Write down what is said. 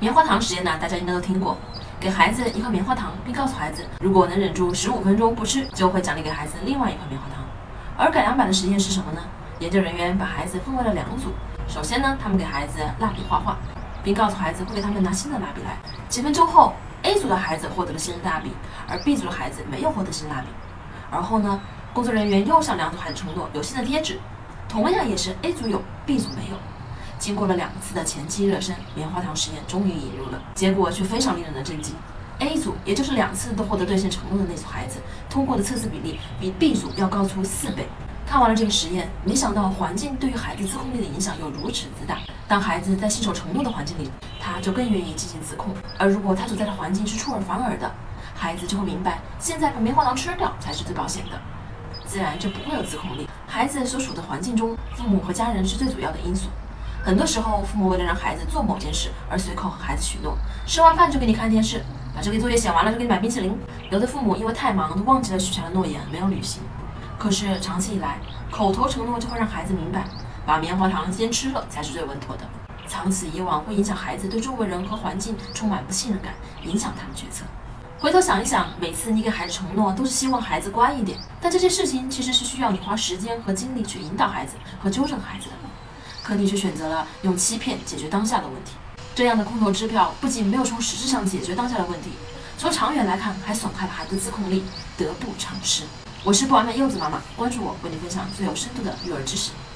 棉花糖实验呢，大家应该都听过。给孩子一块棉花糖，并告诉孩子，如果能忍住十五分钟不吃，就会奖励给孩子另外一块棉花糖。而改良版的实验是什么呢？研究人员把孩子分为了两组。首先呢，他们给孩子蜡笔画画，并告诉孩子会给他们拿新的蜡笔来。几分钟后，A 组的孩子获得了新的蜡笔，而 B 组的孩子没有获得新蜡笔。而后呢，工作人员又向两组孩子承诺有新的贴纸，同样也是 A 组有，B 组没有。经过了两次的前期热身，棉花糖实验终于引入了，结果却非常令人的震惊。A 组，也就是两次都获得兑现承诺的那组孩子，通过的测试比例比 B 组要高出四倍。看完了这个实验，没想到环境对于孩子自控力的影响有如此之大。当孩子在信守承诺的环境里，他就更愿意进行自控；而如果他所在的环境是出尔反尔的，孩子就会明白，现在把棉花糖吃掉才是最保险的，自然就不会有自控力。孩子所处的环境中，父母和家人是最主要的因素。很多时候，父母为了让孩子做某件事而随口和孩子许诺，吃完饭就给你看电视，把这个作业写完了就给你买冰淇淋。有的父母因为太忙，都忘记了许下的诺言，没有履行。可是长期以来，口头承诺就会让孩子明白，把棉花糖先吃了才是最稳妥的。长此以往，会影响孩子对周围人和环境充满不信任感，影响他们决策。回头想一想，每次你给孩子承诺，都是希望孩子乖一点，但这些事情其实是需要你花时间和精力去引导孩子和纠正孩子的。可你却选择了用欺骗解决当下的问题，这样的空头支票不仅没有从实质上解决当下的问题，从长远来看还损害了孩子自控力，得不偿失。我是不完美柚子妈妈，关注我，为你分享最有深度的育儿知识。